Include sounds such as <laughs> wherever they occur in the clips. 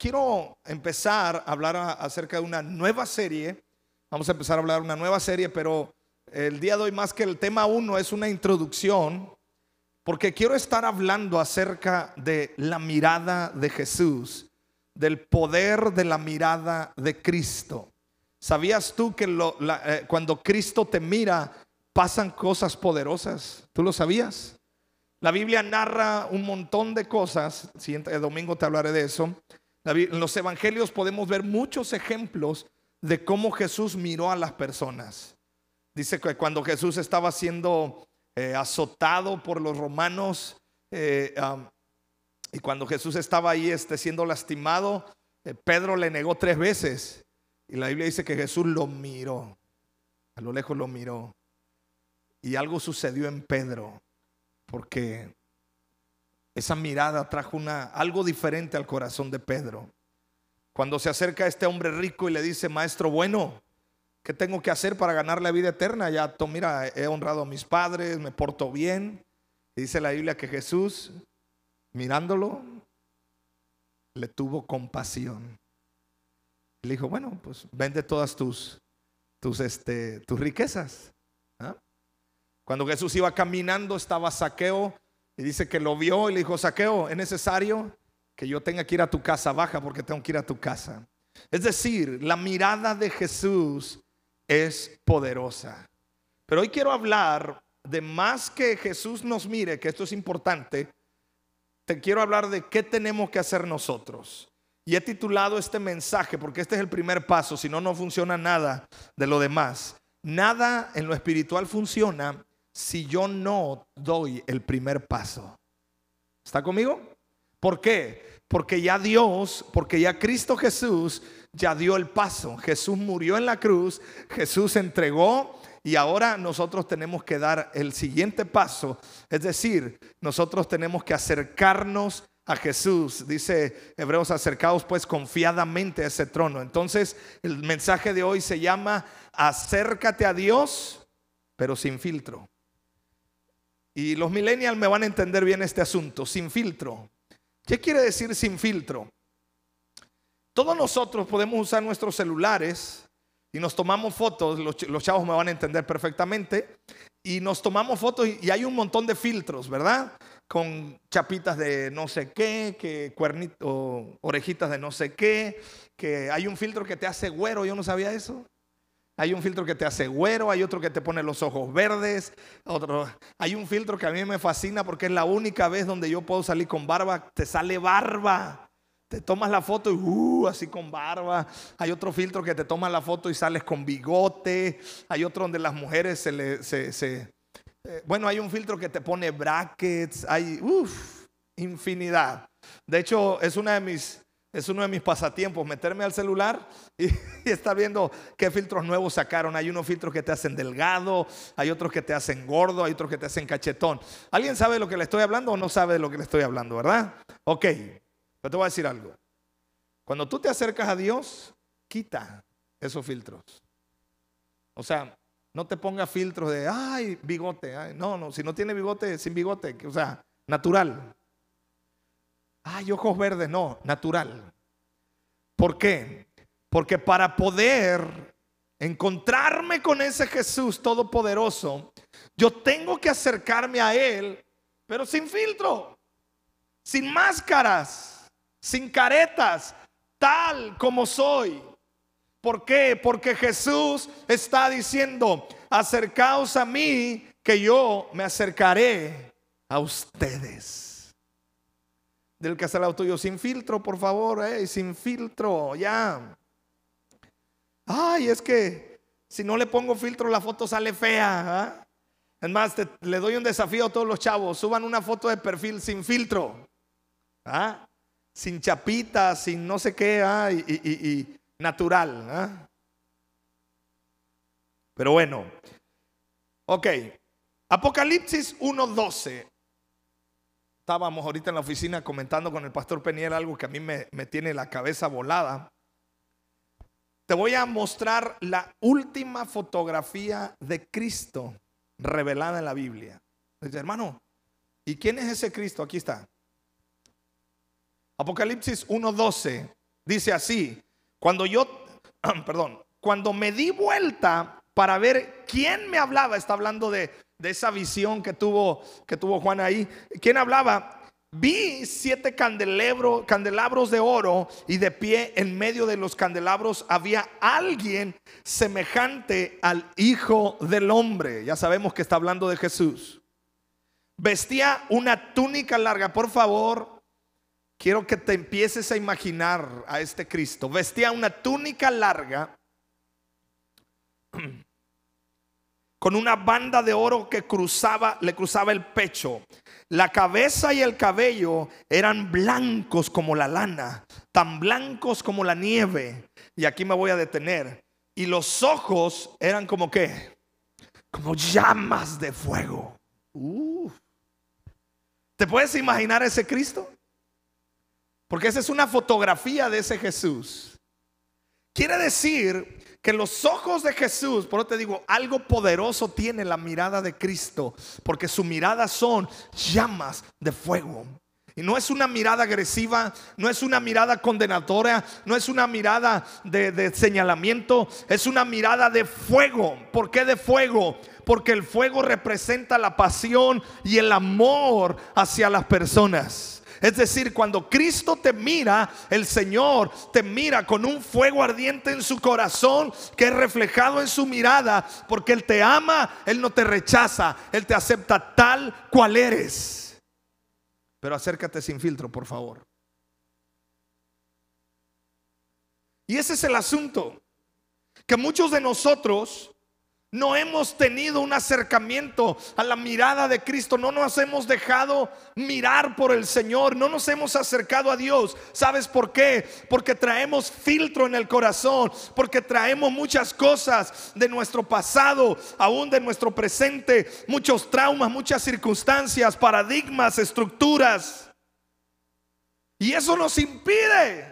quiero empezar a hablar acerca de una nueva serie. Vamos a empezar a hablar de una nueva serie, pero el día de hoy más que el tema uno es una introducción, porque quiero estar hablando acerca de la mirada de Jesús, del poder de la mirada de Cristo. ¿Sabías tú que eh, cuando Cristo te mira pasan cosas poderosas? ¿Tú lo sabías? La Biblia narra un montón de cosas, siguiente domingo te hablaré de eso. En los evangelios podemos ver muchos ejemplos de cómo Jesús miró a las personas. Dice que cuando Jesús estaba siendo eh, azotado por los romanos eh, y cuando Jesús estaba ahí este, siendo lastimado, eh, Pedro le negó tres veces. Y la Biblia dice que Jesús lo miró, a lo lejos lo miró. Y algo sucedió en Pedro porque esa mirada trajo una, algo diferente al corazón de Pedro. Cuando se acerca a este hombre rico y le dice, maestro bueno, ¿qué tengo que hacer para ganar la vida eterna? Ya, mira, he honrado a mis padres, me porto bien. Y dice la Biblia que Jesús, mirándolo, le tuvo compasión. Le dijo, bueno, pues vende todas tus, tus, este, tus riquezas. ¿ah? Cuando Jesús iba caminando, estaba Saqueo y dice que lo vio y le dijo, Saqueo, es necesario que yo tenga que ir a tu casa, baja porque tengo que ir a tu casa. Es decir, la mirada de Jesús es poderosa. Pero hoy quiero hablar de más que Jesús nos mire, que esto es importante, te quiero hablar de qué tenemos que hacer nosotros. Y he titulado este mensaje, porque este es el primer paso, si no, no funciona nada de lo demás. Nada en lo espiritual funciona si yo no doy el primer paso. ¿Está conmigo? ¿Por qué? Porque ya Dios, porque ya Cristo Jesús ya dio el paso. Jesús murió en la cruz, Jesús entregó y ahora nosotros tenemos que dar el siguiente paso. Es decir, nosotros tenemos que acercarnos a Jesús. Dice Hebreos, acercados pues confiadamente a ese trono. Entonces, el mensaje de hoy se llama, acércate a Dios, pero sin filtro. Y los millennials me van a entender bien este asunto, sin filtro. ¿Qué quiere decir sin filtro? Todos nosotros podemos usar nuestros celulares y nos tomamos fotos, los, chavos me van a entender perfectamente, y nos tomamos fotos y, hay un montón de filtros, ¿verdad? Con chapitas de no sé qué, que cuernito, orejitas de no sé qué, que hay un filtro que te hace güero, yo no sabía eso. Hay un filtro que te hace güero, hay otro que te pone los ojos verdes, otro, hay un filtro que a mí me fascina porque es la única vez donde yo puedo salir con barba, te sale barba. Te tomas la foto y uh, así con barba. Hay otro filtro que te tomas la foto y sales con bigote. Hay otro donde las mujeres se le... Se, eh, bueno, hay un filtro que te pone brackets. Hay, uff, infinidad. De hecho, es una de mis es uno de mis pasatiempos, meterme al celular <laughs> y, estar viendo qué filtros nuevos sacaron. Hay unos filtros que te hacen delgado, hay otros que te hacen gordo, hay otros que te hacen cachetón. ¿Alguien sabe de lo que le estoy hablando o no sabe de lo que le estoy hablando, verdad? Ok, pero te voy a decir algo. Cuando tú te acercas a Dios, quita esos filtros. O sea, no te pongas filtros de, ay, bigote. no, no, si no tiene bigote, sin bigote. O sea, natural. Ay, ojos verdes, no, natural. ¿Por qué? Porque para poder encontrarme con ese Jesús todopoderoso, yo tengo que acercarme a Él, pero sin filtro, sin máscaras, sin caretas, tal como soy. ¿Por qué? Porque Jesús está diciendo, acercaos a mí, que yo me acercaré a ustedes del que hace tuyo. Sin filtro, por favor, eh, sin filtro, ya. Ay, es que si no le pongo filtro, la foto sale fea. ¿ah? Es más, le doy un desafío a todos los chavos. Suban una foto de perfil sin filtro. ¿ah? Sin chapita, sin no sé qué, ¿ah? y, natural. ¿ah? Pero bueno. Ok. Apocalipsis 1.12 estábamos ahorita en la oficina comentando con el pastor Peniel algo que a mí me, tiene la cabeza volada. Te voy a mostrar la última fotografía de Cristo revelada en la Biblia. Dice, hermano, ¿y quién es ese Cristo? Aquí está. Apocalipsis 1.12 Dice así, cuando yo, <clears throat> perdón, cuando me di vuelta para ver quién me hablaba, está hablando de, de esa visión que tuvo, que tuvo Juan ahí, ¿quién hablaba? Vi siete candelabros, candelabros de oro y de pie en medio de los candelabros había alguien semejante al Hijo del Hombre. Ya sabemos que está hablando de Jesús. Vestía una túnica larga. Por favor, quiero que te empieces a imaginar a este Cristo. Vestía una túnica larga con una banda de oro que cruzaba, le cruzaba el pecho. La cabeza y el cabello eran blancos como la lana, tan blancos como la nieve. Y aquí me voy a detener. Y los ojos eran como que, como llamas de fuego. ¿Te puedes imaginar ese Cristo? Porque esa es una fotografía de ese Jesús. Quiere decir que los ojos de Jesús, por eso te digo, algo poderoso tiene la mirada de Cristo, porque su mirada son llamas de fuego. Y no es una mirada agresiva, no es una mirada condenatoria, no es una mirada de, de, señalamiento, es una mirada de fuego. ¿Por qué de fuego? Porque el fuego representa la pasión y el amor hacia las personas. Es decir, cuando Cristo te mira, el Señor te mira con un fuego ardiente en su corazón que es reflejado en su mirada, porque Él te ama, Él no te rechaza, Él te acepta tal cual eres. Pero acércate sin filtro, por favor. Y ese es el asunto, que muchos de nosotros no hemos tenido un acercamiento a la mirada de Cristo. No nos hemos dejado mirar por el Señor. No nos hemos acercado a Dios. ¿Sabes por qué? Porque traemos filtro en el corazón. Porque traemos muchas cosas de nuestro pasado, aún de nuestro presente. Muchos traumas, muchas circunstancias, paradigmas, estructuras. Y eso nos impide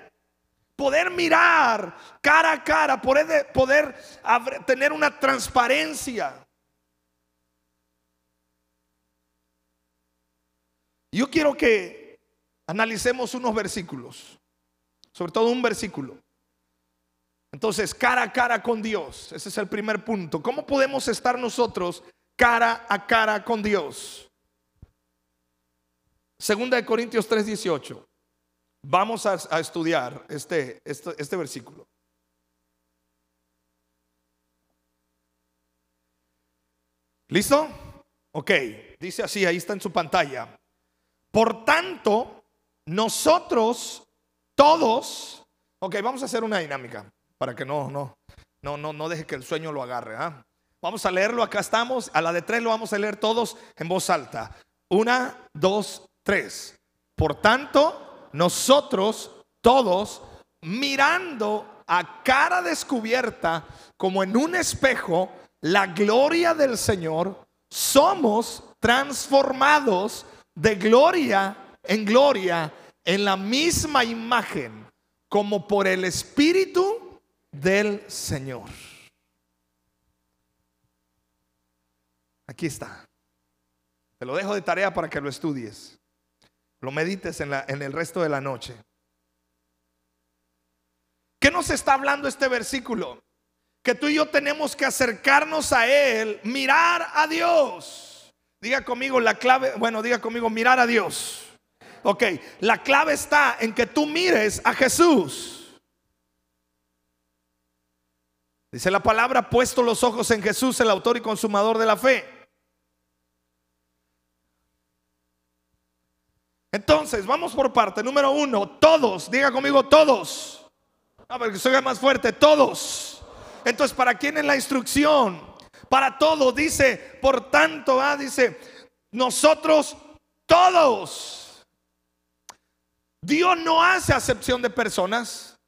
poder mirar cara a cara, poder, tener una transparencia. Yo quiero que analicemos unos versículos, sobre todo un versículo. Entonces, cara a cara con Dios, ese es el primer punto. ¿Cómo podemos estar nosotros cara a cara con Dios? Segunda de Corintios 3:18. Vamos a, estudiar este, este, este versículo. ¿Listo? Ok, dice así, ahí está en su pantalla. Por tanto, nosotros todos, ok, vamos a hacer una dinámica para que no, no, no, no, no deje que el sueño lo agarre. ¿ah? Vamos a leerlo, acá estamos, a la de tres lo vamos a leer todos en voz alta. Una, dos, tres. Por tanto, nosotros todos mirando a cara descubierta como en un espejo la gloria del Señor, somos transformados de gloria en gloria en la misma imagen como por el Espíritu del Señor. Aquí está. Te lo dejo de tarea para que lo estudies. Lo medites en, el resto de la noche. ¿Qué nos está hablando este versículo? Que tú y yo tenemos que acercarnos a Él, mirar a Dios. Diga conmigo la clave, bueno, diga conmigo mirar a Dios. Ok, la clave está en que tú mires a Jesús. Dice la palabra, puesto los ojos en Jesús, el autor y consumador de la fe. Entonces, vamos por parte. Número uno, todos, diga conmigo todos. A ver, que soy más fuerte, todos. Entonces, ¿para quién es la instrucción? Para todos, dice, por tanto, ah, dice, nosotros todos. Dios no hace acepción de personas.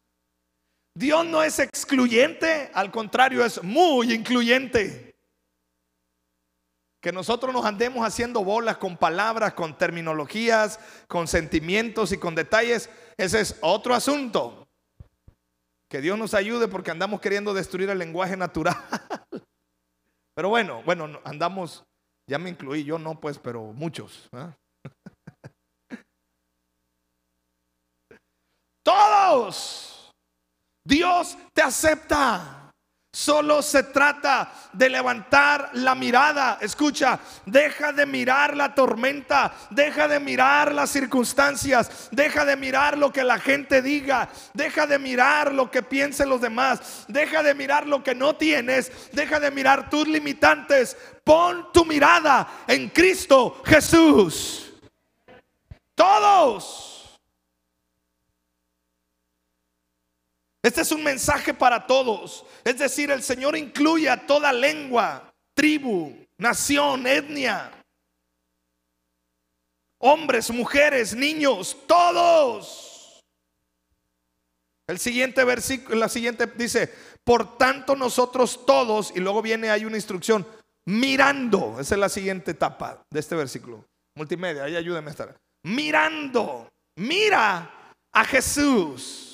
Dios no es excluyente, al contrario, es muy incluyente. Que nosotros nos andemos haciendo bolas con palabras, con terminologías, con sentimientos y con detalles, ese es otro asunto. Que Dios nos ayude porque andamos queriendo destruir el lenguaje natural. <laughs> Pero bueno, bueno, andamos, ya me incluí, yo no pues, pero muchos. <laughs> Todos. Dios te acepta. Solo se trata de levantar la mirada. Escucha, deja de mirar la tormenta, deja de mirar las circunstancias, deja de mirar lo que la gente diga, deja de mirar lo que piensen los demás, deja de mirar lo que no tienes, deja de mirar tus limitantes. Pon tu mirada en Cristo Jesús. Todos. Este es un mensaje para todos. Es decir, el Señor incluye a toda lengua, tribu, nación, etnia. Hombres, mujeres, niños, todos. El siguiente versículo, la siguiente dice, por tanto nosotros todos, y luego viene hay una instrucción, mirando, esa es la siguiente etapa de este versículo. Multimedia, ahí ayúdenme a estar. Mirando, mira a Jesús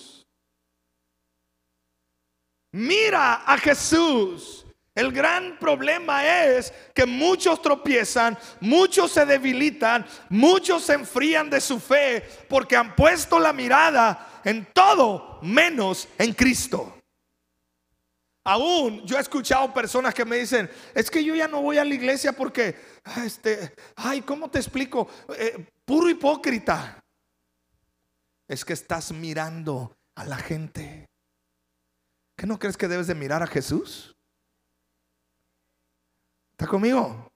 Mira a Jesús. El gran problema es que muchos tropiezan, muchos se debilitan, muchos se enfrían de su fe porque han puesto la mirada en todo menos en Cristo. Aún yo he escuchado personas que me dicen, es que yo ya no voy a la iglesia porque, ah, este, ay, ¿cómo te explico? Eh, puro hipócrita. Es que estás mirando a la gente. ¿Qué no crees que debes de mirar a Jesús? ¿Está conmigo?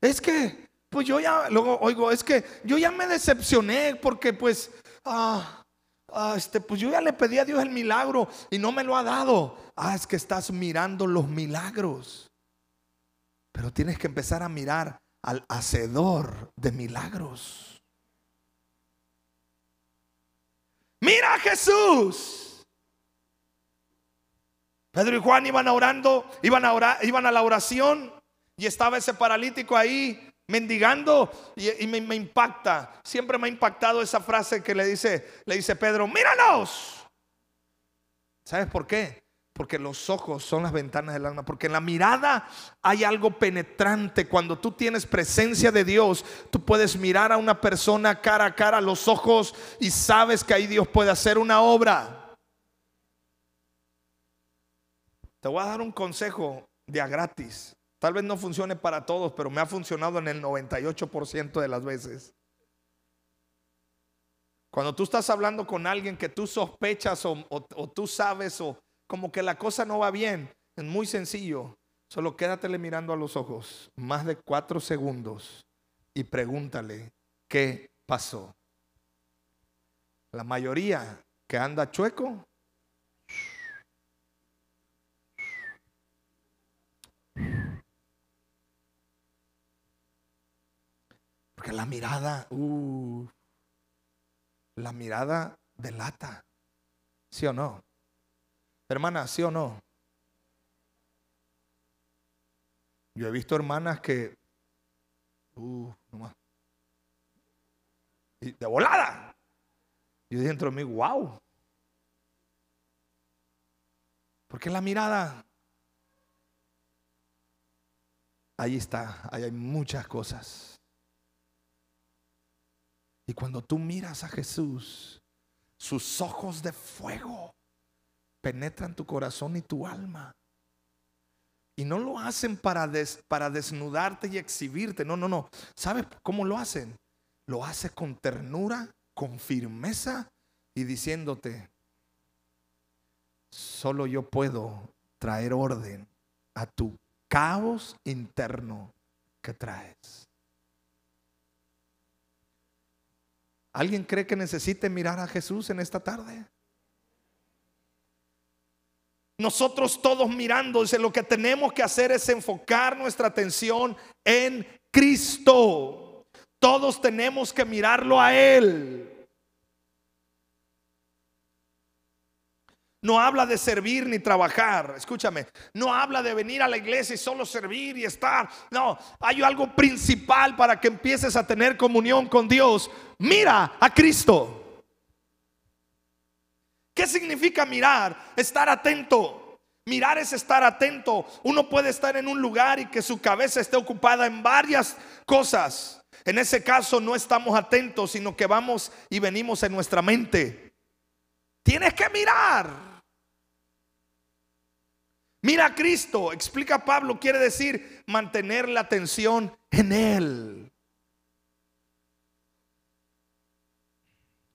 Es que, pues yo ya, luego oigo, es que yo ya me decepcioné porque pues, ah, ah, este, pues yo ya le pedí a Dios el milagro y no me lo ha dado. Ah, es que estás mirando los milagros. Pero tienes que empezar a mirar al hacedor de milagros. Mira Jesús. Pedro y Juan iban orando, iban a, orar, iban a la oración y estaba ese paralítico ahí mendigando y, me, me, impacta. Siempre me ha impactado esa frase que le dice, le dice Pedro, míranos. ¿Sabes por qué? Porque los ojos son las ventanas del alma. Porque en la mirada hay algo penetrante. Cuando tú tienes presencia de Dios, tú puedes mirar a una persona cara a cara los ojos y sabes que ahí Dios puede hacer una obra. Te voy a dar un consejo de a gratis. Tal vez no funcione para todos, pero me ha funcionado en el 98% de las veces. Cuando tú estás hablando con alguien que tú sospechas o, o tú sabes o como que la cosa no va bien. Es muy sencillo. Solo quédatele mirando a los ojos más de cuatro segundos y pregúntale qué pasó. La mayoría que anda chueco. Porque la mirada, uh, la mirada delata. ¿Sí o no? Hermana, ¿sí o no? Yo he visto hermanas que, uh, nomás, y de volada. Yo dentro de mí, wow. Porque la mirada, ahí está, ahí hay muchas cosas. Y cuando tú miras a Jesús, sus ojos de fuego penetran tu corazón y tu alma. Y no lo hacen para, para desnudarte y exhibirte. No, no, no. ¿Sabes cómo lo hacen? Lo hace con ternura, con firmeza y diciéndote, solo yo puedo traer orden a tu caos interno que traes. ¿Alguien cree que necesite mirar a Jesús en esta tarde? Nosotros todos mirando, dice, lo que tenemos que hacer es enfocar nuestra atención en Cristo. Todos tenemos que mirarlo a Él. No habla de servir ni trabajar. Escúchame. No habla de venir a la iglesia y solo servir y estar. No, hay algo principal para que empieces a tener comunión con Dios. Mira a Cristo. ¿Qué significa mirar? Estar atento. Mirar es estar atento. Uno puede estar en un lugar y que su cabeza esté ocupada en varias cosas. En ese caso no estamos atentos, sino que vamos y venimos en nuestra mente. Tienes que mirar. Mira a Cristo, explica Pablo, quiere decir mantener la atención en Él.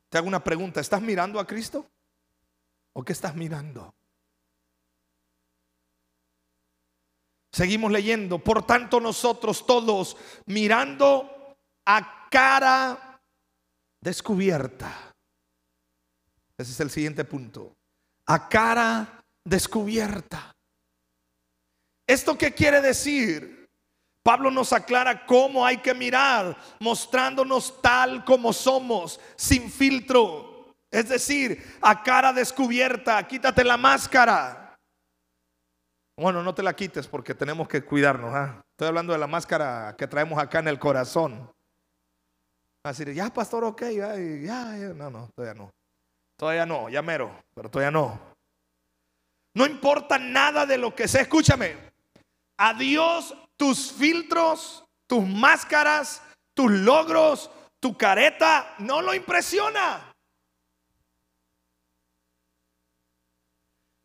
Te hago una pregunta, ¿estás mirando a Cristo? ¿O qué estás mirando? Seguimos leyendo, por tanto nosotros todos mirando a cara descubierta. Ese es el siguiente punto. A cara descubierta. ¿Esto qué quiere decir? Pablo nos aclara cómo hay que mirar, mostrándonos tal como somos, sin filtro. Es decir, a cara descubierta, quítate la máscara. Bueno, no te la quites porque tenemos que cuidarnos. ¿ah? Estoy hablando de la máscara que traemos acá en el corazón. Así ya, pastor, ok, ya, ya, no, no, todavía no. Todavía no, ya mero, pero todavía no. No importa nada de lo que sea, escúchame. A Dios tus filtros, tus máscaras, tus logros, tu careta, no lo impresiona.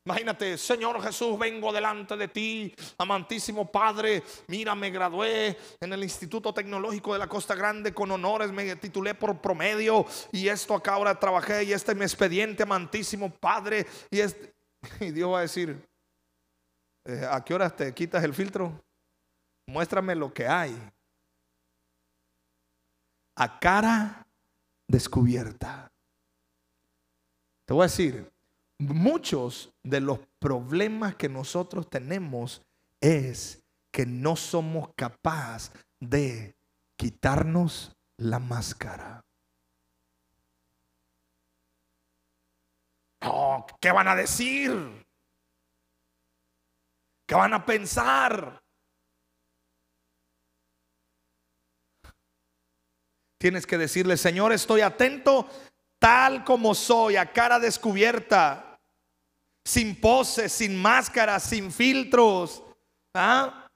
Imagínate, Señor Jesús, vengo delante de ti, amantísimo Padre. Mira, me gradué en el Instituto Tecnológico de la Costa Grande con honores, me titulé por promedio y esto acá ahora trabajé y este es mi expediente, amantísimo Padre. Y, <laughs> y Dios va a decir, eh, ¿a qué horas te quitas el filtro? Muéstrame lo que hay. A cara descubierta. Te voy a decir, muchos de los problemas que nosotros tenemos es que no somos capaces de quitarnos la máscara. ¿Qué van a decir? ¿Qué van a pensar? Tienes que decirle, Señor, estoy atento tal como soy, a cara descubierta sin poses, sin máscaras, sin filtros. ¿Ah?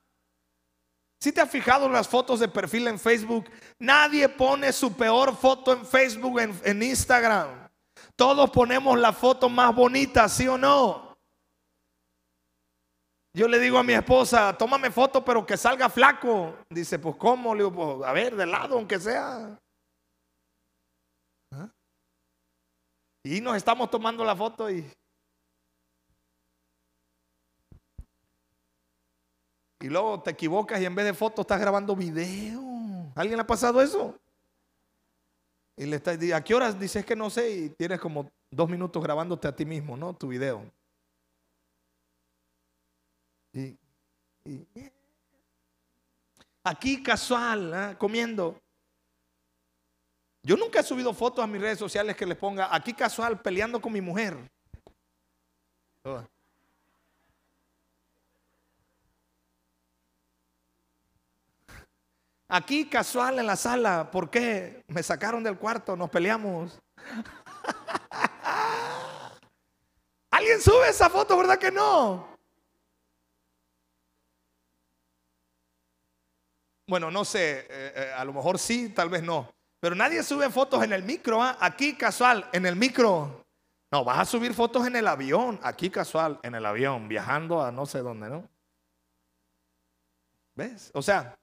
Si te has fijado en las fotos de perfil en Facebook, nadie pone su peor foto en Facebook, en, Instagram. Todos ponemos la foto más bonita, ¿sí o no? Yo le digo a mi esposa, tómame foto, pero que salga flaco. Dice, pues ¿cómo? Le digo, pues, a ver, de lado, aunque sea. ¿Ah? Y nos estamos tomando la foto y Y luego te equivocas y en vez de foto estás grabando video. ¿Alguien le ha pasado eso? Y le estás ¿a qué horas? Dices que no sé y tienes como dos minutos grabándote a ti mismo, ¿no? Tu video. aquí casual, ¿ah? comiendo. Yo nunca he subido fotos a mis redes sociales que les ponga aquí casual peleando con mi mujer. Aquí casual en la sala, ¿por qué? Me sacaron del cuarto, nos peleamos. <laughs> ¿Alguien sube esa foto, verdad que no? Bueno, no sé, eh, eh, a lo mejor sí, tal vez no. Pero nadie sube fotos en el micro, ¿ah? aquí casual, en el micro. No, vas a subir fotos en el avión, aquí casual, en el avión, viajando a no sé dónde, ¿no? ¿Ves? O sea,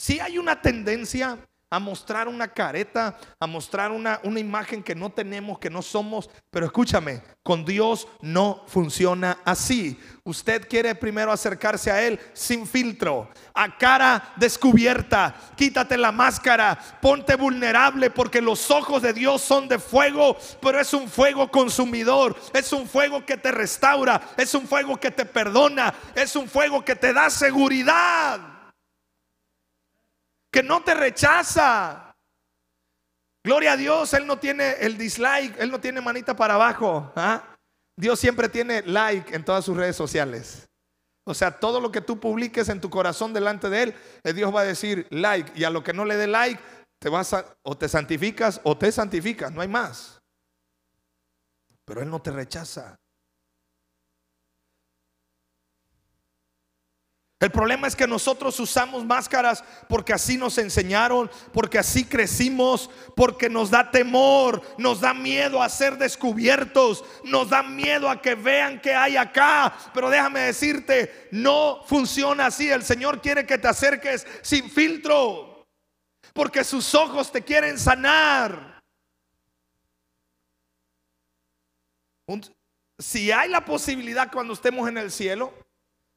si hay una tendencia a mostrar una careta, a mostrar una, una, imagen que no tenemos, que no somos. Pero escúchame, con Dios no funciona así. Usted quiere primero acercarse a Él sin filtro, a cara descubierta. Quítate la máscara, ponte vulnerable porque los ojos de Dios son de fuego, pero es un fuego consumidor, es un fuego que te restaura, es un fuego que te perdona, es un fuego que te da seguridad que no te rechaza. Gloria a Dios, Él no tiene el dislike, Él no tiene manita para abajo. ¿ah? Dios siempre tiene like en todas sus redes sociales. O sea, todo lo que tú publiques en tu corazón delante de Él, eh, Dios va a decir like. Y a lo que no le dé like, te vas a, o te santificas o te santificas, no hay más. Pero Él no te rechaza. El problema es que nosotros usamos máscaras porque así nos enseñaron, porque así crecimos, porque nos da temor, nos da miedo a ser descubiertos, nos da miedo a que vean que hay acá. Pero déjame decirte, no funciona así. El Señor quiere que te acerques sin filtro, porque sus ojos te quieren sanar. Si hay la posibilidad cuando estemos en el cielo,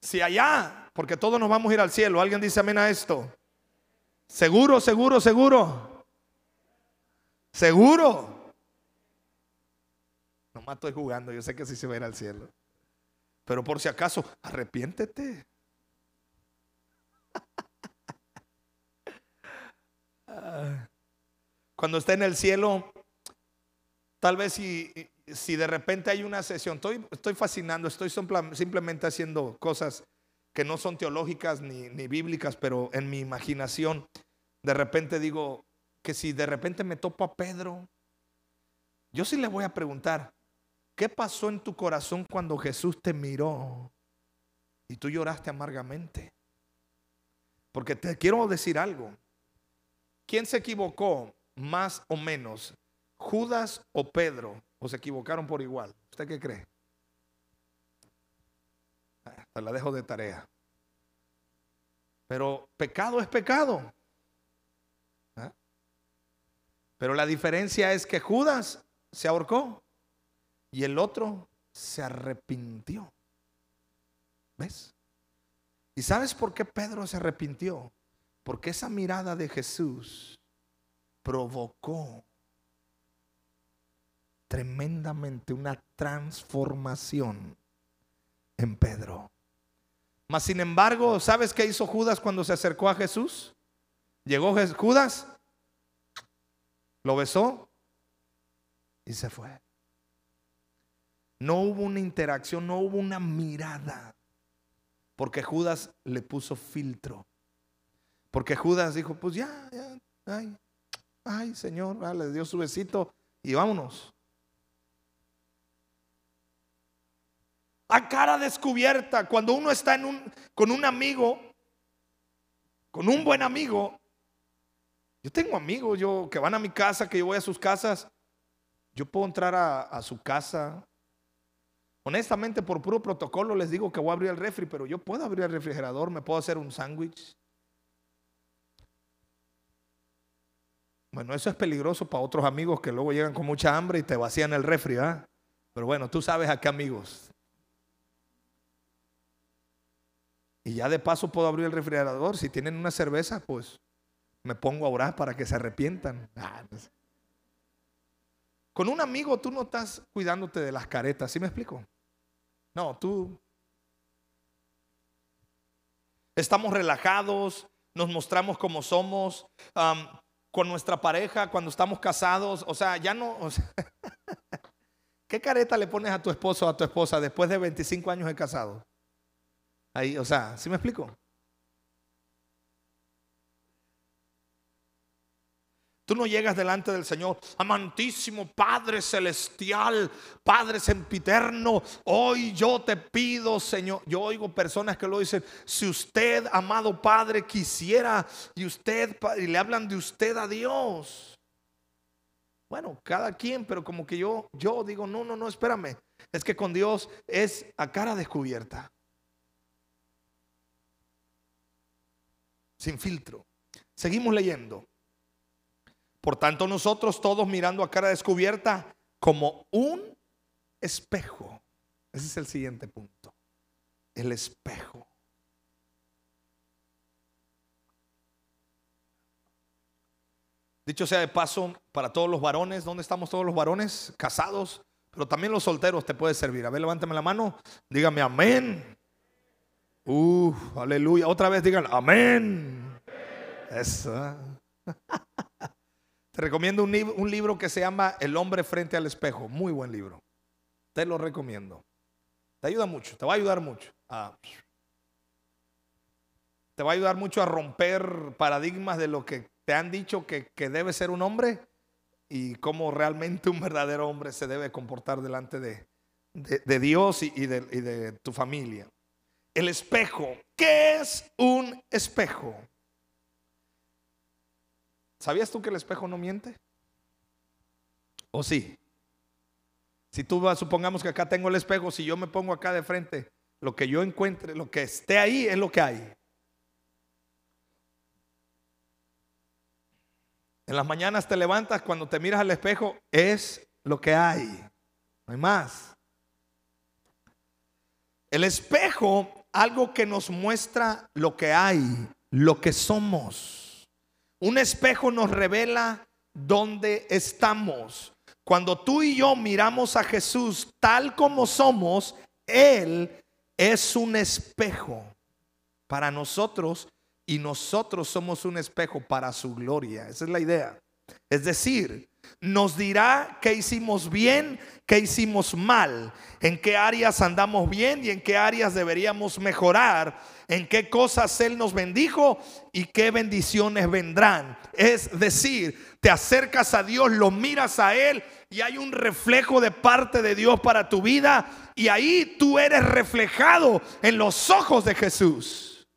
si allá porque todos nos vamos a ir al cielo. ¿Alguien dice amén a esto? Seguro, seguro, seguro. Seguro. Nomás estoy jugando, yo sé que sí se va a ir al cielo. Pero por si acaso, arrepiéntete. <laughs> Cuando esté en el cielo, tal vez si, si de repente hay una sesión, estoy, estoy fascinando, estoy simplemente haciendo cosas que no son teológicas ni, bíblicas, pero en mi imaginación, de repente digo que si de repente me topo a Pedro, yo sí le voy a preguntar, ¿qué pasó en tu corazón cuando Jesús te miró y tú lloraste amargamente? Porque te quiero decir algo. ¿Quién se equivocó más o menos? ¿Judas o Pedro? ¿O se equivocaron por igual? ¿Usted qué cree? La dejo de tarea. Pero pecado es pecado. ¿Ah? Pero la diferencia es que Judas se ahorcó y el otro se arrepintió. ¿Ves? ¿Y sabes por qué Pedro se arrepintió? Porque esa mirada de Jesús provocó tremendamente una transformación en Pedro. Mas sin embargo, ¿sabes qué hizo Judas cuando se acercó a Jesús? Llegó Judas, lo besó y se fue. No hubo una interacción, no hubo una mirada, porque Judas le puso filtro. Porque Judas dijo, pues ya, ya, ay, ay, Señor, le dio su besito y vámonos. A cara descubierta. Cuando uno está en un, con un amigo, con un buen amigo, yo tengo amigos yo, que van a mi casa, que yo voy a sus casas. Yo puedo entrar a, su casa. Honestamente, por puro protocolo les digo que voy a abrir el refri, pero yo puedo abrir el refrigerador, me puedo hacer un sándwich. Bueno, eso es peligroso para otros amigos que luego llegan con mucha hambre y te vacían el refri, ¿ah? Pero bueno, tú sabes a qué amigos. Y ya de paso puedo abrir el refrigerador. Si tienen una cerveza, pues me pongo a orar para que se arrepientan. Ah, Con un amigo tú no estás cuidándote de las caretas, ¿sí me explico? No, tú estamos relajados, nos mostramos como somos, con nuestra pareja cuando estamos casados, o sea, ya no... <laughs> ¿Qué careta le pones a tu esposo o a tu esposa después de 25 años de casado? Ahí, o sea, ¿sí me explico? Tú no llegas delante del Señor, amantísimo Padre celestial, Padre sempiterno. Hoy yo te pido, Señor. Yo oigo personas que lo dicen. Si usted, amado Padre, quisiera y usted y le hablan de usted a Dios. Bueno, cada quien, pero como que yo, yo digo, no, no, no, espérame. Es que con Dios es a cara descubierta. Sin filtro. Seguimos leyendo. Por tanto, nosotros todos mirando a cara descubierta como un espejo. Ese es el siguiente punto. El espejo. Dicho sea de paso, para todos los varones, ¿dónde estamos todos los varones? Casados, pero también los solteros te puede servir. A ver, levántame la mano, dígame amén. Uf, aleluya. Otra vez digan amén. Eso. <laughs> Te recomiendo un, libro que se llama El hombre frente al espejo. Muy buen libro. Te lo recomiendo. Te ayuda mucho, te va a ayudar mucho. te va a ayudar mucho a romper paradigmas de lo que te han dicho que, debe ser un hombre y cómo realmente un verdadero hombre se debe comportar delante de, Dios y de tu familia. El espejo. ¿Qué es un espejo? ¿Sabías tú que el espejo no miente? ¿O sí? Si tú supongamos que acá tengo el espejo, si yo me pongo acá de frente, lo que yo encuentre, lo que esté ahí es lo que hay. En las mañanas te levantas, cuando te miras al espejo, es lo que hay. No hay más. El espejo, algo que nos muestra lo que hay, lo que somos. Un espejo nos revela dónde estamos. Cuando tú y yo miramos a Jesús tal como somos, Él es un espejo para nosotros y nosotros somos un espejo para su gloria. Esa es la idea. Es decir, nos dirá que hicimos bien, que hicimos mal, en qué áreas andamos bien y en qué áreas deberíamos mejorar, en qué cosas Él nos bendijo y qué bendiciones vendrán. Es decir, te acercas a Dios, lo miras a Él y hay un reflejo de parte de Dios para tu vida y ahí tú eres reflejado en los ojos de Jesús.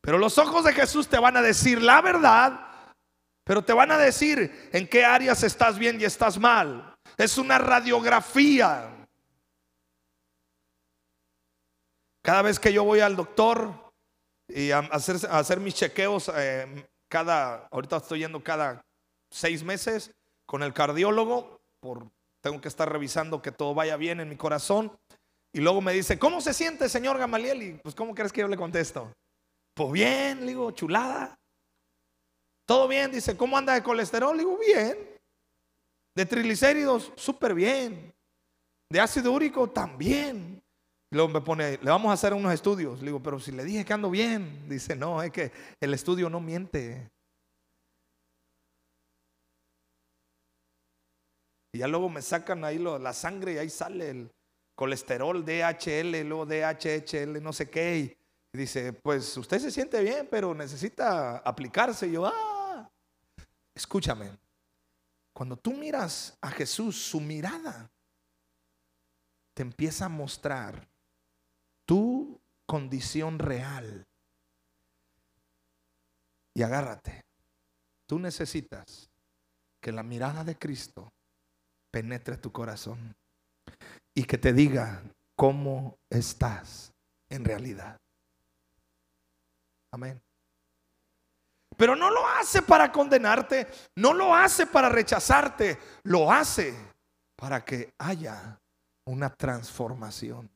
Pero los ojos de Jesús te van a decir la verdad, pero te van a decir en qué áreas estás bien y estás mal. Es una radiografía. Cada vez que yo voy al doctor y a hacer, mis chequeos, eh, cada, ahorita estoy yendo cada seis meses con el cardiólogo, por, tengo que estar revisando que todo vaya bien en mi corazón. Y luego me dice, ¿cómo se siente, señor Gamaliel? Y pues, ¿cómo crees que yo le contesto? Pues bien, le digo, chulada. Todo bien, dice, ¿cómo anda de colesterol? Le digo, bien. De triglicéridos, súper bien. De ácido úrico, también. luego me pone, le vamos a hacer unos estudios. Le digo, pero si le dije que ando bien, dice, no, es que el estudio no miente. Y ya luego me sacan ahí la sangre y ahí sale el colesterol, DHL, luego DHL, no sé qué. Y dice, pues usted se siente bien, pero necesita aplicarse. Y yo, ah, escúchame, cuando tú miras a Jesús, su mirada te empieza a mostrar tu condición real. Y agárrate, tú necesitas que la mirada de Cristo penetre tu corazón y que te diga cómo estás en realidad. Amén. Pero no lo hace para condenarte, no lo hace para rechazarte, lo hace para que haya una transformación.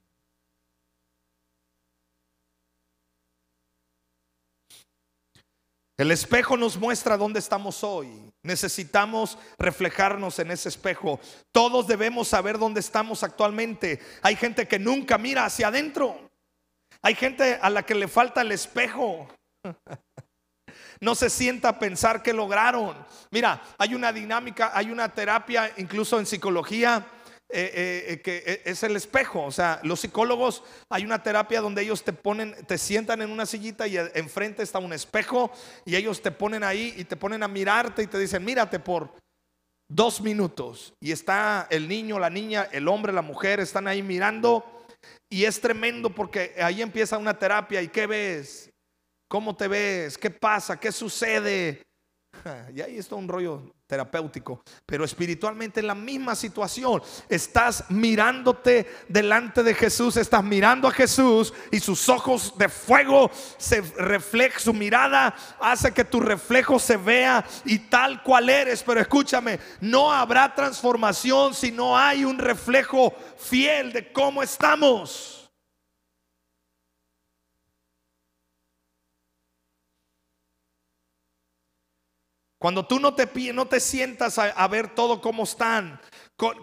El espejo nos muestra dónde estamos hoy. Necesitamos reflejarnos en ese espejo. Todos debemos saber dónde estamos actualmente. Hay gente que nunca mira hacia adentro. Hay gente a la que le falta el espejo. <laughs> No se sienta a pensar que lograron. Mira, hay una dinámica, hay una terapia, incluso en psicología, eh, eh, eh, que es el espejo. O sea, los psicólogos, hay una terapia donde ellos te ponen, te sientan en una sillita y enfrente está un espejo y ellos te ponen ahí y te ponen a mirarte y te dicen, mírate por dos minutos. Y está el niño, la niña, el hombre, la mujer, están ahí mirando. Y es tremendo porque ahí empieza una terapia. ¿Y qué ves? ¿Cómo te ves? ¿Qué pasa? ¿Qué sucede? <laughs> Y ahí está un rollo terapéutico, pero espiritualmente en la misma situación. Estás mirándote delante de Jesús, estás mirando a Jesús y sus ojos de fuego se reflejan, su mirada hace que tu reflejo se vea y tal cual eres. Pero escúchame, no habrá transformación si no hay un reflejo fiel de cómo estamos. Cuando tú no te, no te sientas a, ver todo cómo están,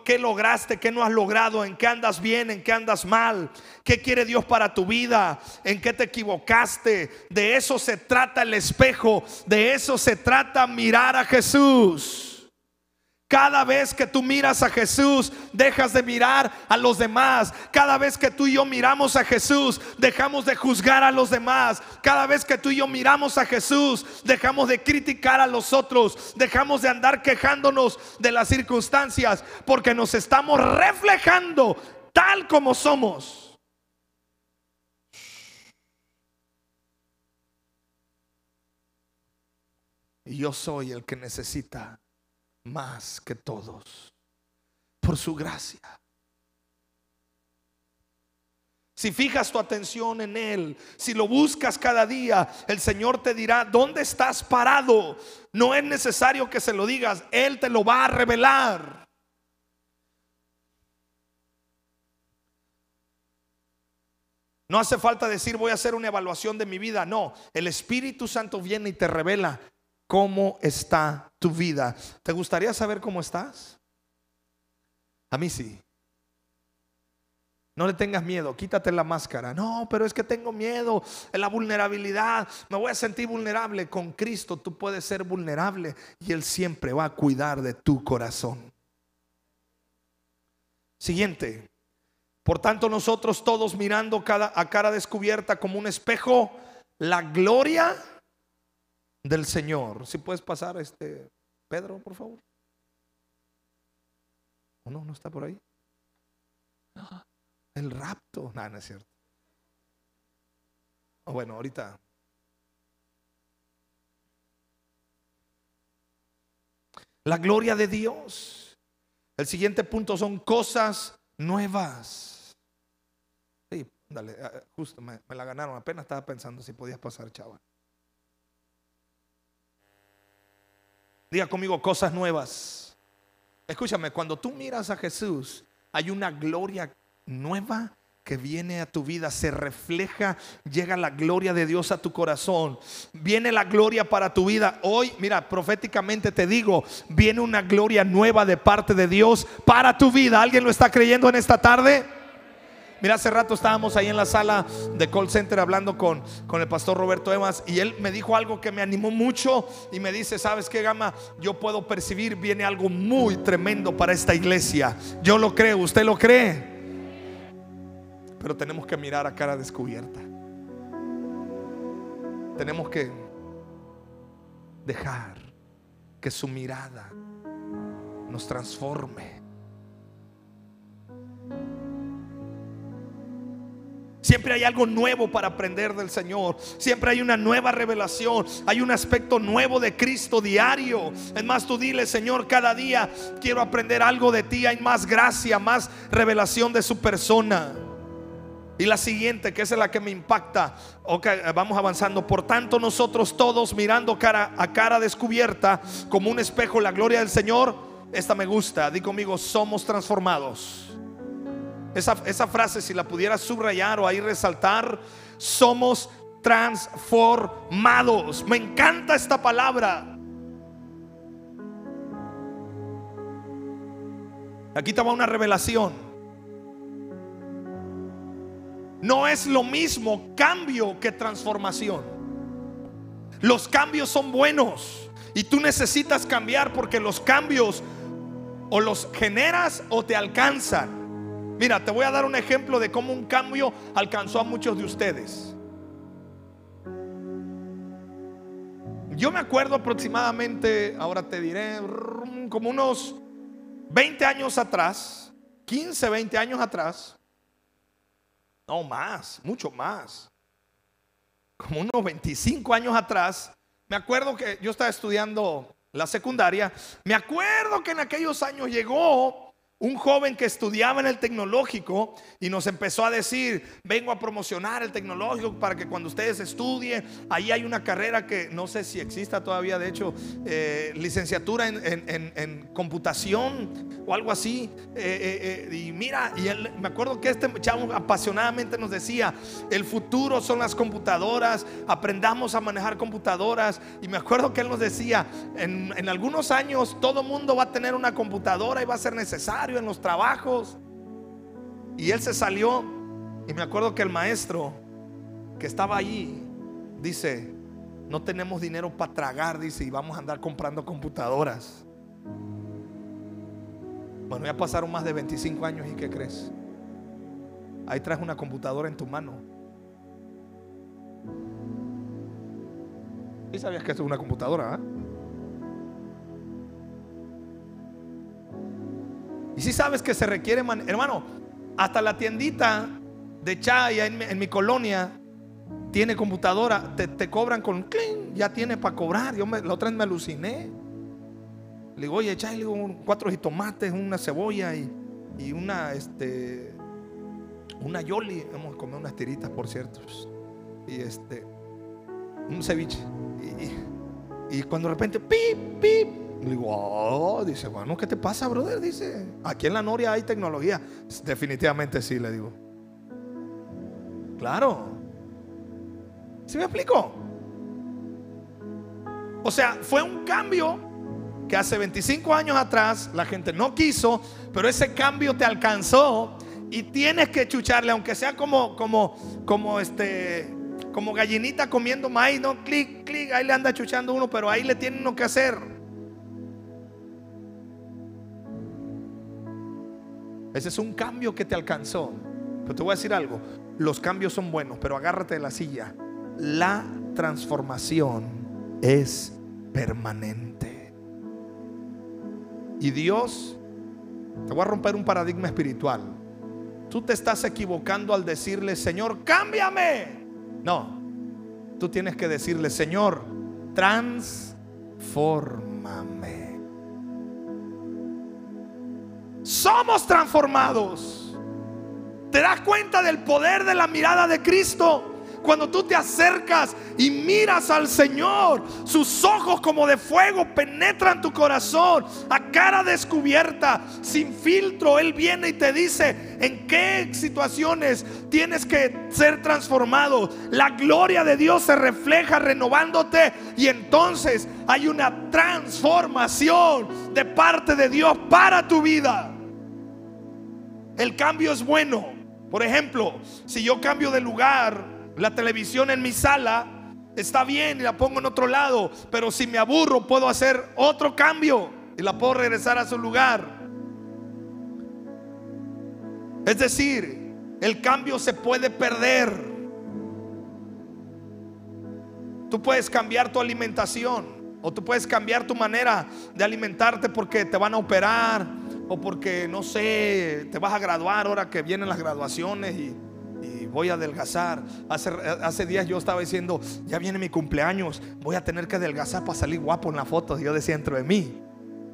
qué lograste, qué no has logrado, en qué andas bien, en qué andas mal, qué quiere Dios para tu vida, en qué te equivocaste. De eso se trata el espejo, de eso se trata mirar a Jesús. Cada vez que tú miras a Jesús, dejas de mirar a los demás. Cada vez que tú y yo miramos a Jesús, dejamos de juzgar a los demás. Cada vez que tú y yo miramos a Jesús, dejamos de criticar a los otros. Dejamos de andar quejándonos de las circunstancias porque nos estamos reflejando tal como somos. Y yo soy el que necesita más que todos por su gracia. Si fijas tu atención en Él, si lo buscas cada día, el Señor te dirá, ¿dónde estás parado? No es necesario que se lo digas, Él te lo va a revelar. No hace falta decir voy a hacer una evaluación de mi vida. No, el Espíritu Santo viene y te revela cómo está tu vida. ¿Te gustaría saber cómo estás? A mí sí. No le tengas miedo, quítate la máscara. No, pero es que tengo miedo, la vulnerabilidad, me voy a sentir vulnerable. Con Cristo tú puedes ser vulnerable y Él siempre va a cuidar de tu corazón. Siguiente. Por tanto, nosotros todos mirando cada, a cara descubierta como un espejo, la gloria del Señor. Si puedes pasar, este Pedro, por favor. ¿O no? ¿No está por ahí? El rapto. No, no es cierto. bueno, ahorita. La gloria de Dios. El siguiente punto son cosas nuevas. Sí, dale, eh, justo me, la ganaron. Apenas estaba pensando si podías pasar, chaval. Diga conmigo cosas nuevas. Escúchame, cuando tú miras a Jesús, hay una gloria nueva que viene a tu vida, se refleja, llega la gloria de Dios a tu corazón, viene la gloria para tu vida. Hoy, mira, proféticamente te digo, viene una gloria nueva de parte de Dios para tu vida. ¿Alguien lo está creyendo en esta tarde? Mira, hace rato estábamos ahí en la sala de call center hablando con, con el pastor Roberto Emas y él me dijo algo que me animó mucho y me dice, ¿sabes qué, Gama? Yo puedo percibir, viene algo muy tremendo para esta iglesia. Yo lo creo, ¿usted lo cree? Pero tenemos que mirar a cara descubierta. Tenemos que dejar que su mirada nos transforme Siempre hay algo nuevo para aprender del Señor. Siempre hay una nueva revelación. Hay un aspecto nuevo de Cristo diario. Es más, tú dile, Señor, cada día quiero aprender algo de ti. Hay más gracia, más revelación de su persona. Y la siguiente, que es la que me impacta. Ok, vamos avanzando. Por tanto, nosotros todos mirando cara a cara descubierta, como un espejo, la gloria del Señor. Esta me gusta. Di conmigo, somos transformados esa, frase, si la pudiera subrayar o ahí resaltar, somos transformados. Me encanta esta palabra. Aquí estaba una revelación. No es lo mismo cambio que transformación. Los cambios son buenos y tú necesitas cambiar porque los cambios o los generas o te alcanzan. Mira, te voy a dar un ejemplo de cómo un cambio alcanzó a muchos de ustedes. Yo me acuerdo aproximadamente, ahora te diré, como unos 20 años atrás, 15, 20 años atrás, no más, mucho más, como unos 25 años atrás, me acuerdo que yo estaba estudiando la secundaria, me acuerdo que en aquellos años llegó un joven que estudiaba en el tecnológico y nos empezó a decir, vengo a promocionar el tecnológico para que cuando ustedes estudien, ahí hay una carrera que no sé si exista todavía, de hecho, eh, licenciatura en, computación o algo así. Eh, eh, y mira, y él, me acuerdo que este chavo apasionadamente nos decía, el futuro son las computadoras, aprendamos a manejar computadoras. Y me acuerdo que él nos decía, en, en algunos años todo mundo va a tener una computadora y va a ser necesario en los trabajos. Y él se salió y me acuerdo que el maestro que estaba allí dice, no tenemos dinero para tragar, dice, y vamos a andar comprando computadoras. Bueno, ya pasaron más de 25 años y ¿qué crees? Ahí traes una computadora en tu mano. ¿Y sabías que es una computadora? ¿ah? Y si sabes que se requiere, hermano, hasta la tiendita de Chaya en, mi colonia tiene computadora, te, cobran con clean, ya tiene para cobrar. Yo la otra vez me aluciné. Le digo, oye, echale cuatro jitomates, una cebolla y, y una, este, una yoli. Hemos comido unas tiritas, por cierto. Y este, un ceviche. Y, cuando de repente, pip, pip. Le digo, oh, dice, bueno, ¿qué te pasa, brother? Dice, aquí en la Noria hay tecnología. Definitivamente sí, le digo. Claro. ¿Sí me explico? O sea, fue un cambio que hace 25 años atrás la gente no quiso, pero ese cambio te alcanzó y tienes que chucharle, aunque sea como, como, como este, como gallinita comiendo maíz, no, clic, clic, ahí le anda chuchando uno, pero ahí le tiene uno que hacer. Ese es un cambio que te alcanzó. Pero te voy a decir algo, los cambios son buenos, pero agárrate de la silla. La transformación es permanente. Y Dios, te voy a romper un paradigma espiritual. Tú te estás equivocando al decirle, Señor, cámbiame. No, tú tienes que decirle, Señor, transformame. Somos transformados. ¿Te das cuenta del poder de la mirada de Cristo? Cuando tú te acercas y miras al Señor, sus ojos como de fuego penetran tu corazón a cara descubierta, sin filtro. Él viene y te dice en qué situaciones tienes que ser transformado. La gloria de Dios se refleja renovándote y entonces hay una transformación de parte de Dios para tu vida. El cambio es bueno. Por ejemplo, si yo cambio de lugar, la televisión en mi sala está bien y la pongo en otro lado, pero si me aburro puedo hacer otro cambio y la puedo regresar a su lugar. Es decir, el cambio se puede perder. Tú puedes cambiar tu alimentación o tú puedes cambiar tu manera de alimentarte porque te van a operar o porque, no sé, te vas a graduar ahora que vienen las graduaciones y voy a adelgazar. Hace, hace días yo estaba diciendo, ya viene mi cumpleaños, voy a tener que adelgazar para salir guapo en la foto. Yo decía dentro de mí.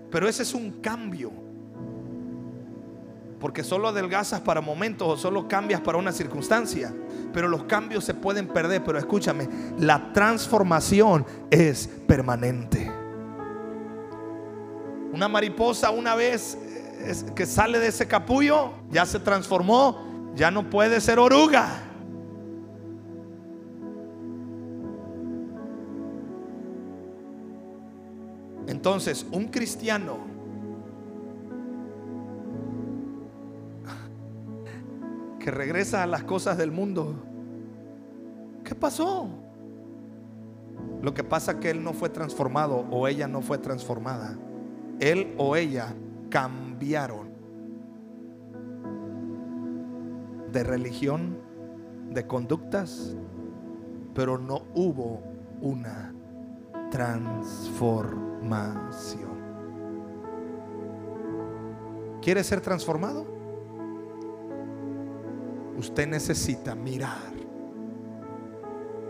Pero ese es un cambio. Porque solo adelgazas para momentos o solo cambias para una circunstancia. Pero los cambios se pueden perder. Pero escúchame, la transformación es permanente. Una mariposa una vez que sale de ese capullo, ya se transformó ya no puede ser oruga. Entonces, un cristiano que regresa a las cosas del mundo, ¿qué pasó? Lo que pasa es que él no fue transformado o ella no fue transformada. Él o ella cambiaron. de religión, de conductas, pero no hubo una transformación. ¿Quiere ser transformado? Usted necesita mirar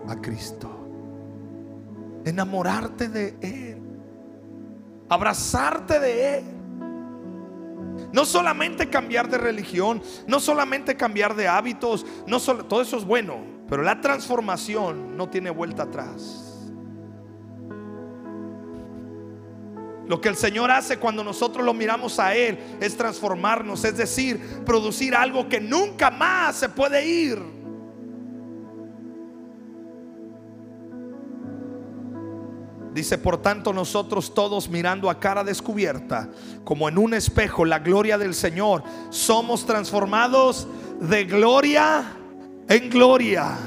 a Cristo, enamorarte de Él, abrazarte de Él. No solamente cambiar de religión, no solamente cambiar de hábitos, no solo, todo eso es bueno, pero la transformación no tiene vuelta atrás. Lo que el Señor hace cuando nosotros lo miramos a Él es transformarnos, es decir, producir algo que nunca más se puede ir. Dice, por tanto, nosotros todos mirando a cara descubierta, como en un espejo, la gloria del Señor, somos transformados de gloria en gloria.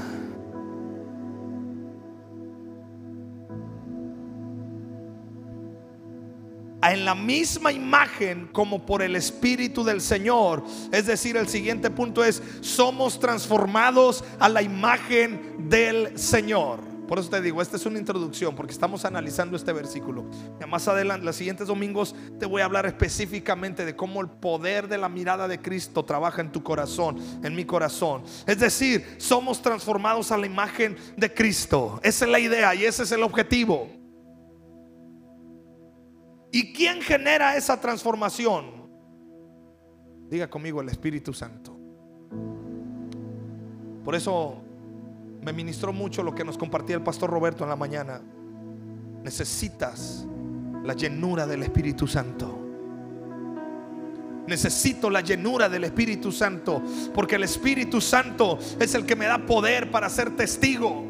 en la misma imagen como por el Espíritu del Señor. Es decir, el siguiente punto es, somos transformados a la imagen del Señor. Por eso te digo, esta es una introducción porque estamos analizando este versículo. Ya más adelante, los siguientes domingos, te voy a hablar específicamente de cómo el poder de la mirada de Cristo trabaja en tu corazón, en mi corazón. Es decir, somos transformados a la imagen de Cristo. Esa es la idea y ese es el objetivo. ¿Y quién genera esa transformación? Diga conmigo el Espíritu Santo. Por eso me ministró mucho lo que nos compartía el pastor Roberto en la mañana. Necesitas la llenura del Espíritu Santo. Necesito la llenura del Espíritu Santo, porque el Espíritu Santo es el que me da poder para ser testigo.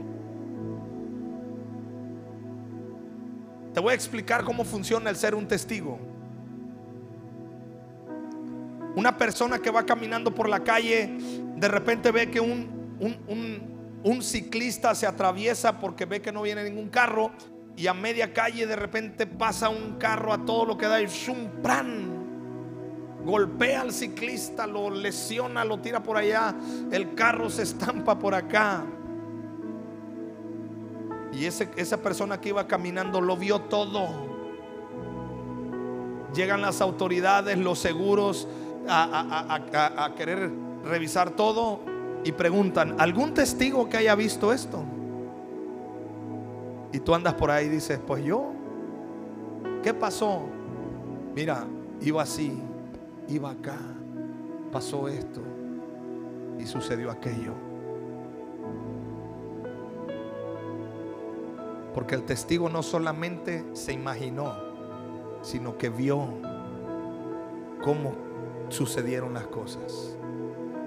Te voy a explicar cómo funciona el ser un testigo. Una persona que va caminando por la calle, de repente ve que un, un, ciclista se atraviesa porque ve que no viene ningún carro y a media calle de repente pasa un carro a todo lo que da y un plan golpea al ciclista, lo lesiona, lo tira por allá, el carro se estampa por acá. Y ese, esa persona que iba caminando lo vio todo. Llegan las autoridades, los seguros, a, querer revisar todo y preguntan, ¿algún testigo que haya visto esto? Y tú andas por ahí y dices, pues yo, ¿qué pasó? Mira, iba así, iba acá, pasó esto y sucedió aquello. Porque el testigo no solamente se imaginó, sino que vio cómo sucedieron las cosas.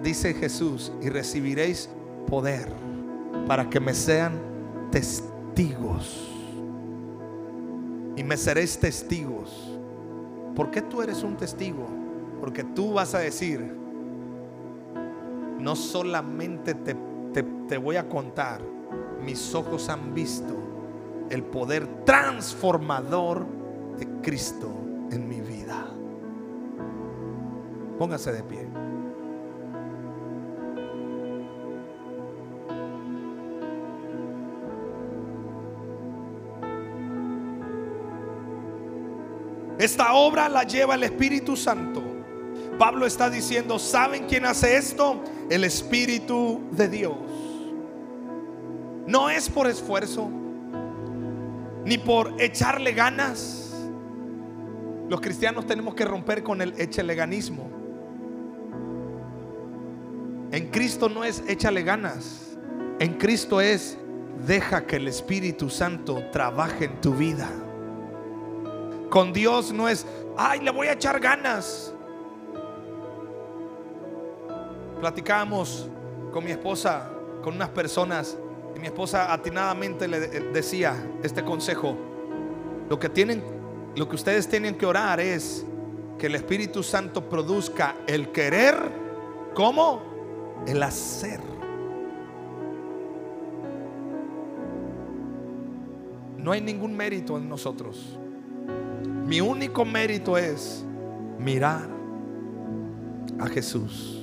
Dice Jesús, y recibiréis poder para que me sean testigos. Y me seréis testigos. ¿Por qué tú eres un testigo? Porque tú vas a decir, no solamente te, te voy a contar, mis ojos han visto el poder transformador de Cristo en mi vida. Póngase de pie. Esta obra la lleva el Espíritu Santo. Pablo está diciendo, ¿saben quién hace esto? El Espíritu de Dios. No es por esfuerzo, ni por echarle ganas. Los cristianos tenemos que romper con el echeleganismo. En Cristo no es échale ganas. En Cristo es deja que el Espíritu Santo trabaje en tu vida. Con Dios no es, ay, le voy a echar ganas. Platicábamos con mi esposa, con unas personas, y mi esposa atinadamente le decía este consejo. Lo que tienen, lo que ustedes tienen que orar es que el Espíritu Santo produzca el querer, ¿cómo? el hacer. No hay ningún mérito en nosotros. Mi único mérito es mirar a Jesús.